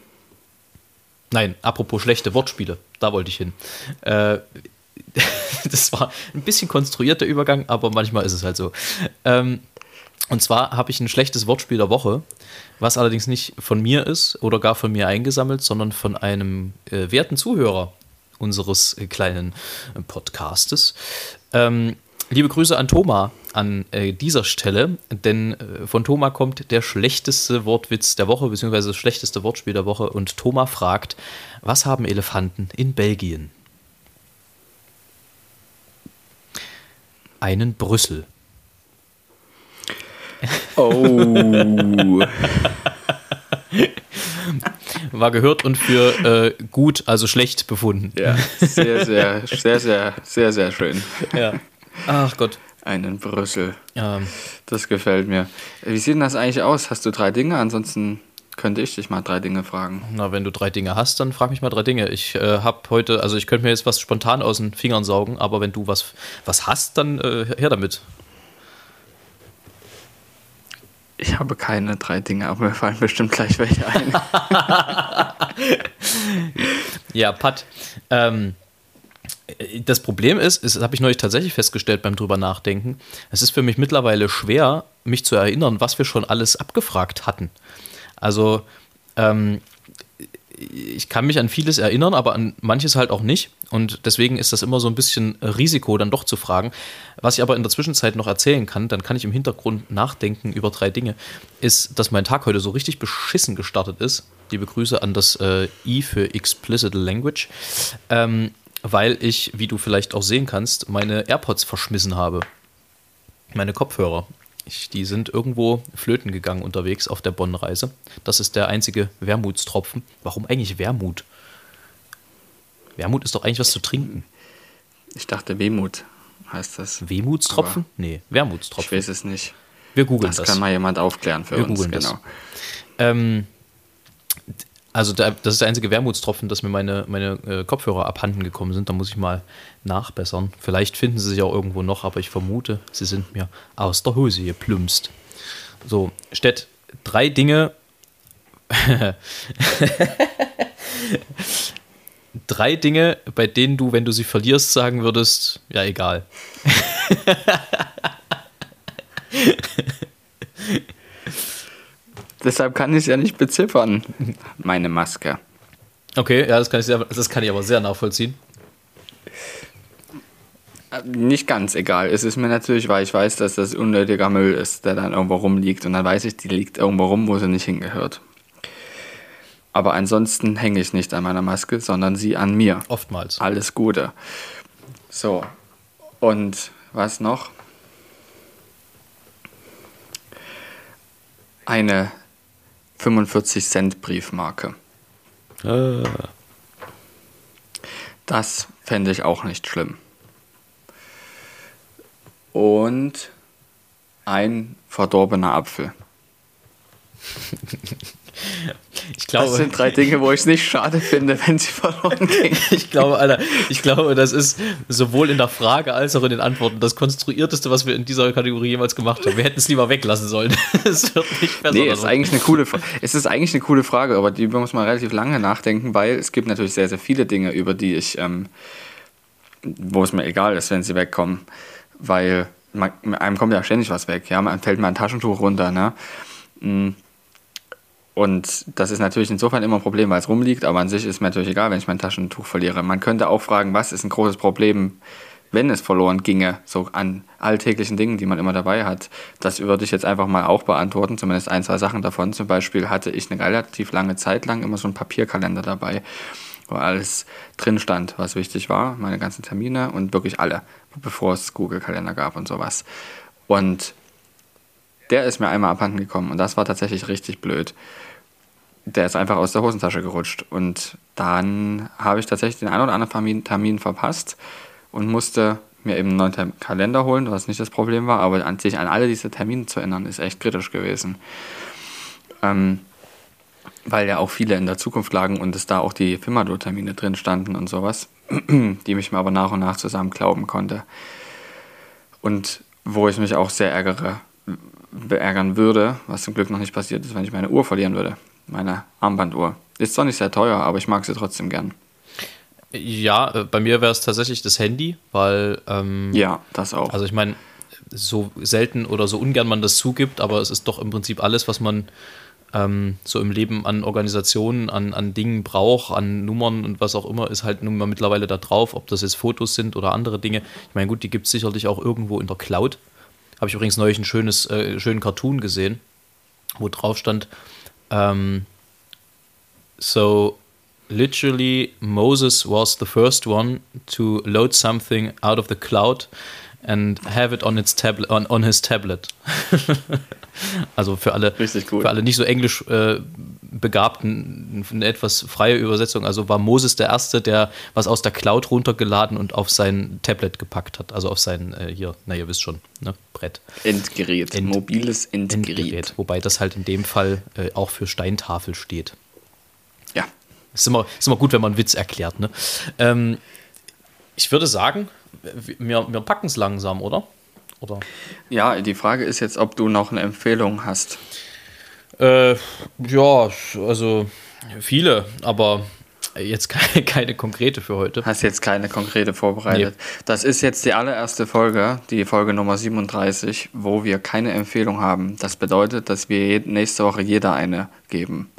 Nein, apropos schlechte Wortspiele. Da wollte ich hin. Äh, das war ein bisschen konstruierter Übergang, aber manchmal ist es halt so. Ähm, und zwar habe ich ein schlechtes Wortspiel der Woche, was allerdings nicht von mir ist oder gar von mir eingesammelt, sondern von einem äh, werten Zuhörer unseres äh, kleinen Podcastes. Ähm, Liebe Grüße an Thomas an äh, dieser Stelle, denn äh, von Thomas kommt der schlechteste Wortwitz der Woche, beziehungsweise das schlechteste Wortspiel der Woche. Und Thomas fragt, was haben Elefanten in Belgien? Einen Brüssel. Oh. War gehört und für äh, gut, also schlecht befunden. Ja, sehr, sehr, sehr, sehr, sehr, sehr schön. Ja. Ach Gott. Einen Brüssel. Ähm. Das gefällt mir. Wie sieht denn das eigentlich aus? Hast du drei Dinge? Ansonsten könnte ich dich mal drei Dinge fragen. Na, wenn du drei Dinge hast, dann frag mich mal drei Dinge. Ich äh, habe heute, also ich könnte mir jetzt was spontan aus den Fingern saugen, aber wenn du was, was hast, dann äh, her damit. Ich habe keine drei Dinge, aber mir fallen bestimmt gleich welche ein. ja, Pat. Ähm, das Problem ist, das habe ich neulich tatsächlich festgestellt beim drüber nachdenken, es ist für mich mittlerweile schwer, mich zu erinnern, was wir schon alles abgefragt hatten. Also, ähm, ich kann mich an vieles erinnern, aber an manches halt auch nicht. Und deswegen ist das immer so ein bisschen Risiko, dann doch zu fragen. Was ich aber in der Zwischenzeit noch erzählen kann, dann kann ich im Hintergrund nachdenken über drei Dinge, ist, dass mein Tag heute so richtig beschissen gestartet ist. Liebe Grüße an das äh, I für Explicit Language. Ähm, weil ich, wie du vielleicht auch sehen kannst, meine AirPods verschmissen habe. Meine Kopfhörer. Ich, die sind irgendwo flöten gegangen unterwegs auf der Bonn-Reise. Das ist der einzige Wermutstropfen. Warum eigentlich Wermut? Wermut ist doch eigentlich was zu trinken. Ich dachte Wehmut heißt das. Wehmutstropfen? Aber nee, Wermutstropfen. Ich weiß es nicht. Wir googeln das. Das kann mal jemand aufklären für Wir uns. Genau. Das. Ähm, also der, das ist der einzige Wermutstropfen, dass mir meine, meine äh, Kopfhörer abhanden gekommen sind. Da muss ich mal nachbessern. Vielleicht finden sie sich auch irgendwo noch, aber ich vermute, sie sind mir aus der Hose geplumpst. So, Stett, drei Dinge. drei Dinge, bei denen du, wenn du sie verlierst, sagen würdest, ja, egal. Deshalb kann ich es ja nicht beziffern, meine Maske. Okay, ja, das kann ich, sehr, das kann ich aber sehr nachvollziehen. Äh, nicht ganz egal. Es ist mir natürlich, weil ich weiß, dass das unnötiger Müll ist, der dann irgendwo rumliegt. Und dann weiß ich, die liegt irgendwo rum, wo sie nicht hingehört. Aber ansonsten hänge ich nicht an meiner Maske, sondern sie an mir. Oftmals. Alles Gute. So. Und was noch? Eine 45 Cent Briefmarke. Äh. Das fände ich auch nicht schlimm. Und ein verdorbener Apfel. Ich glaube, das sind drei Dinge, wo ich es nicht schade finde, wenn sie verloren gehen. ich glaube, Alter, ich glaube, das ist sowohl in der Frage als auch in den Antworten das konstruierteste, was wir in dieser Kategorie jemals gemacht haben. Wir hätten es lieber weglassen sollen. es wird nicht besser. Nee, es ist eigentlich eine coole, es ist eigentlich eine coole Frage, aber die muss man relativ lange nachdenken, weil es gibt natürlich sehr, sehr viele Dinge, über die ich, ähm, wo es mir egal ist, wenn sie wegkommen, weil man, einem kommt ja ständig was weg, ja, man fällt mal ein Taschentuch runter, ne? Mm. Und das ist natürlich insofern immer ein Problem, weil es rumliegt, aber an sich ist mir natürlich egal, wenn ich mein Taschentuch verliere. Man könnte auch fragen, was ist ein großes Problem, wenn es verloren ginge, so an alltäglichen Dingen, die man immer dabei hat. Das würde ich jetzt einfach mal auch beantworten, zumindest ein, zwei Sachen davon. Zum Beispiel hatte ich eine relativ lange Zeit lang immer so einen Papierkalender dabei, wo alles drin stand, was wichtig war, meine ganzen Termine und wirklich alle, bevor es Google-Kalender gab und sowas. Und der ist mir einmal abhanden gekommen und das war tatsächlich richtig blöd. Der ist einfach aus der Hosentasche gerutscht und dann habe ich tatsächlich den einen oder anderen Termin, verpasst und musste mir eben einen neuen Kalender holen, was nicht das Problem war, aber an sich an alle diese Termine zu ändern, ist echt kritisch gewesen. Ähm, weil ja auch viele in der Zukunft lagen und es da auch die Fimado-Termine drin standen und sowas, die mich mir aber nach und nach zusammen glauben konnte. Und wo ich mich auch sehr ärgere, beärgern würde, was zum Glück noch nicht passiert ist, wenn ich meine Uhr verlieren würde. Meine Armbanduhr. Ist zwar nicht sehr teuer, aber ich mag sie trotzdem gern. Ja, äh, bei mir wäre es tatsächlich das Handy, weil. Ähm, ja, das auch. Also ich meine, so selten oder so ungern man das zugibt, aber es ist doch im Prinzip alles, was man ähm, so im Leben an Organisationen, an, an Dingen braucht, an Nummern und was auch immer, ist halt nun mal mittlerweile da drauf, ob das jetzt Fotos sind oder andere Dinge. Ich meine, gut, die gibt es sicherlich auch irgendwo in der Cloud. Habe ich übrigens neulich ein schönes, äh, schönen Cartoon gesehen, wo drauf stand, ähm, so literally Moses was the first one to load something out of the cloud and have it on its tablet on, on his tablet. also für alle für alle nicht so englisch äh, begabten eine etwas freie Übersetzung. Also war Moses der erste, der was aus der Cloud runtergeladen und auf sein Tablet gepackt hat, also auf sein äh, hier, na ihr wisst schon, ne, Brett. Endgerät, End, mobiles Endgerät. Endgerät. Wobei das halt in dem Fall äh, auch für Steintafel steht. Ja. Ist immer, ist immer gut, wenn man einen Witz erklärt. Ne? Ähm, ich würde sagen, wir, wir packen es langsam, oder? oder? Ja, die Frage ist jetzt, ob du noch eine Empfehlung hast. Äh, ja, also viele, aber jetzt keine, keine, konkrete für heute. Hast jetzt keine konkrete vorbereitet. Nee. Das ist jetzt die allererste Folge, die Folge Nummer 37, wo wir keine Empfehlung haben. Das bedeutet, dass wir nächste Woche jeder eine geben.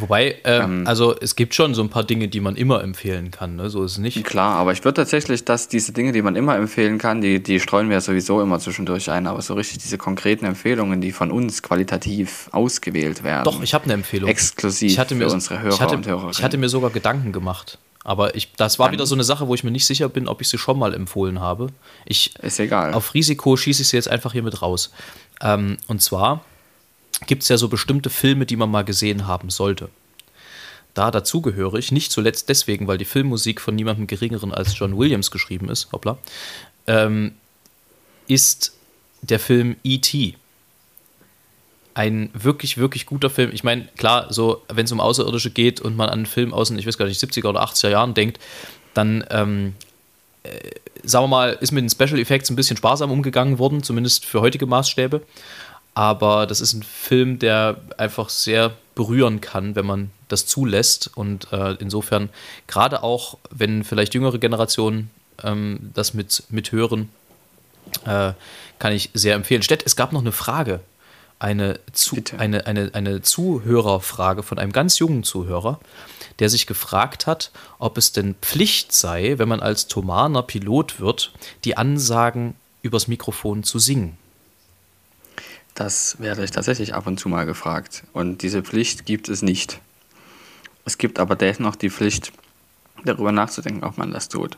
Wobei, äh, ähm, also es gibt schon so ein paar Dinge, die man immer empfehlen kann, ne? so ist es nicht. Klar, aber ich würde tatsächlich, dass diese Dinge, die man immer empfehlen kann, die, die streuen wir ja sowieso immer zwischendurch ein, aber so richtig diese konkreten Empfehlungen, die von uns qualitativ ausgewählt werden. Doch, ich habe eine Empfehlung. Exklusiv ich hatte mir, für unsere Hörer hatte, und Hörerinnen. Ich hatte mir sogar Gedanken gemacht. Aber ich, das war wieder so eine Sache, wo ich mir nicht sicher bin, ob ich sie schon mal empfohlen habe. Ich, ist egal. Auf Risiko schieße ich sie jetzt einfach hier mit raus. Ähm, und zwar gibt es ja so bestimmte Filme, die man mal gesehen haben sollte da dazugehörig, nicht zuletzt deswegen, weil die Filmmusik von niemandem geringeren als John Williams geschrieben ist, hoppla, ähm, ist der Film E.T. Ein wirklich, wirklich guter Film. Ich meine, klar, so, wenn es um Außerirdische geht und man an einen Film aus den, ich weiß gar nicht, 70er oder 80er Jahren denkt, dann, ähm, äh, sagen wir mal, ist mit den Special Effects ein bisschen sparsam umgegangen worden, zumindest für heutige Maßstäbe. Aber das ist ein Film, der einfach sehr berühren kann, wenn man das zulässt. Und äh, insofern, gerade auch, wenn vielleicht jüngere Generationen ähm, das mit, mithören, äh, kann ich sehr empfehlen. Stett, es gab noch eine Frage. Eine, Zu eine, eine, eine Zuhörerfrage von einem ganz jungen Zuhörer, der sich gefragt hat, ob es denn Pflicht sei, wenn man als Thomaner Pilot wird, die Ansagen übers Mikrofon zu singen. Das werde ich tatsächlich ab und zu mal gefragt. Und diese Pflicht gibt es nicht. Es gibt aber dennoch die Pflicht, darüber nachzudenken, ob man das tut.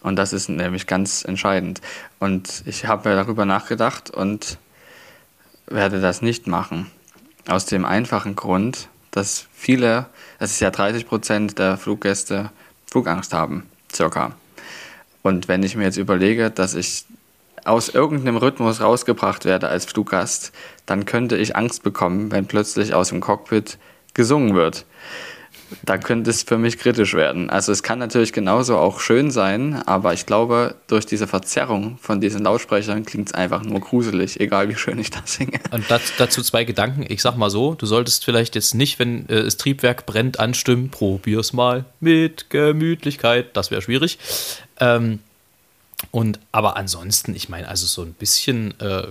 Und das ist nämlich ganz entscheidend. Und ich habe darüber nachgedacht und werde das nicht machen. Aus dem einfachen Grund, dass viele, das ist ja 30 Prozent der Fluggäste, Flugangst haben, circa. Und wenn ich mir jetzt überlege, dass ich aus irgendeinem Rhythmus rausgebracht werde als Fluggast, dann könnte ich Angst bekommen, wenn plötzlich aus dem Cockpit gesungen wird da könnte es für mich kritisch werden. Also es kann natürlich genauso auch schön sein, aber ich glaube, durch diese Verzerrung von diesen Lautsprechern klingt es einfach nur gruselig, egal wie schön ich das singe. Und dazu zwei Gedanken. Ich sag mal so, du solltest vielleicht jetzt nicht, wenn äh, das Triebwerk brennt, anstimmen, probier's mal mit Gemütlichkeit. Das wäre schwierig. Ähm, und aber ansonsten, ich meine, also so ein bisschen, äh,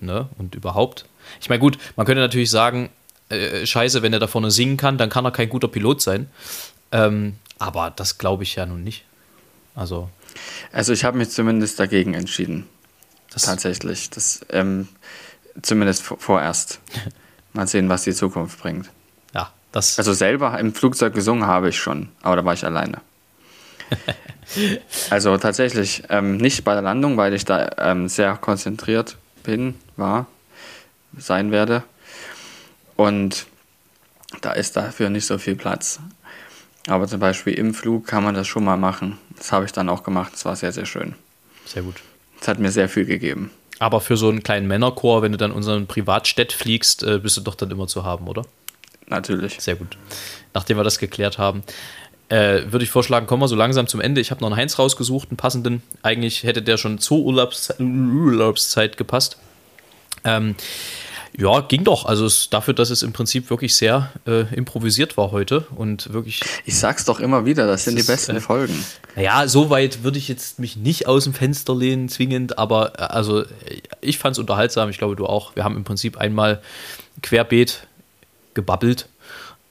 ne, und überhaupt. Ich meine, gut, man könnte natürlich sagen, äh, scheiße, wenn er da vorne singen kann, dann kann er kein guter Pilot sein. Ähm, aber das glaube ich ja nun nicht. Also. Also ich habe mich zumindest dagegen entschieden. Das Tatsächlich. Das, ähm, zumindest vorerst. Mal sehen, was die Zukunft bringt. Ja, das. Also selber im Flugzeug gesungen habe ich schon, aber da war ich alleine. also tatsächlich ähm, nicht bei der Landung, weil ich da ähm, sehr konzentriert bin, war, sein werde. Und da ist dafür nicht so viel Platz. Aber zum Beispiel im Flug kann man das schon mal machen. Das habe ich dann auch gemacht. Das war sehr, sehr schön. Sehr gut. Es hat mir sehr viel gegeben. Aber für so einen kleinen Männerchor, wenn du dann unseren Privatstädt fliegst, äh, bist du doch dann immer zu haben, oder? Natürlich. Sehr gut. Nachdem wir das geklärt haben, äh, würde ich vorschlagen, kommen wir so langsam zum Ende. Ich habe noch einen Heinz rausgesucht, einen passenden. Eigentlich hätte der schon zur Urlaubszeit, Urlaubszeit gepasst. Ähm, ja, ging doch. Also es, dafür, dass es im Prinzip wirklich sehr äh, improvisiert war heute und wirklich. Ich sag's doch immer wieder, das sind die besten äh, Folgen. Naja, so weit würde ich jetzt mich nicht aus dem Fenster lehnen, zwingend, aber äh, also ich fand's unterhaltsam, ich glaube du auch. Wir haben im Prinzip einmal querbeet gebabbelt.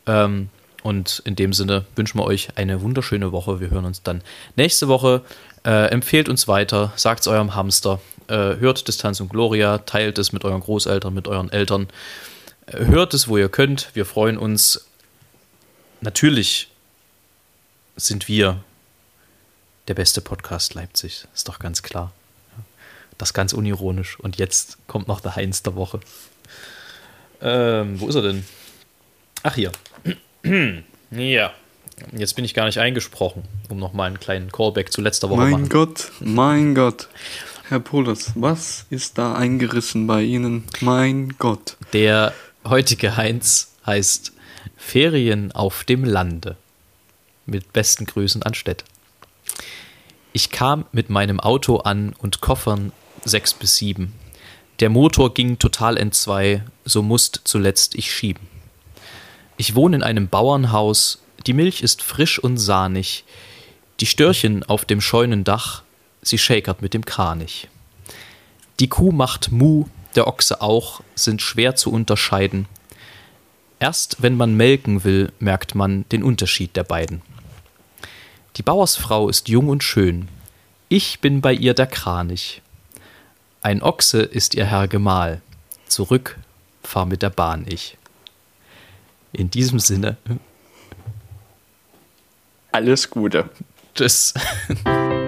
Ähm, und in dem Sinne wünschen wir euch eine wunderschöne Woche. Wir hören uns dann nächste Woche. Äh, empfehlt uns weiter, sagt es eurem Hamster, äh, hört Distanz und Gloria, teilt es mit euren Großeltern, mit euren Eltern. Äh, hört es, wo ihr könnt. Wir freuen uns. Natürlich sind wir der beste Podcast Leipzig. Ist doch ganz klar. Das ganz unironisch. Und jetzt kommt noch der Heinz der Woche. Ähm, wo ist er denn? Ach, hier. ja. Jetzt bin ich gar nicht eingesprochen, um nochmal einen kleinen Callback zu letzter Woche zu machen. Mein Gott, mein Gott. Herr Polis, was ist da eingerissen bei Ihnen? Mein Gott. Der heutige Heinz heißt Ferien auf dem Lande. Mit besten Grüßen an Stett. Ich kam mit meinem Auto an und Koffern sechs bis sieben. Der Motor ging total entzwei, so musst zuletzt ich schieben. Ich wohne in einem Bauernhaus, die Milch ist frisch und sahnig, die Störchen auf dem Scheunendach sie schäkert mit dem Kranich. Die Kuh macht Mu, der Ochse auch, sind schwer zu unterscheiden. Erst wenn man melken will, merkt man den Unterschied der beiden. Die Bauersfrau ist jung und schön, ich bin bei ihr der Kranich. Ein Ochse ist ihr Herr Gemahl, zurück fahr mit der Bahn ich. In diesem Sinne. Alles Gute. Tschüss.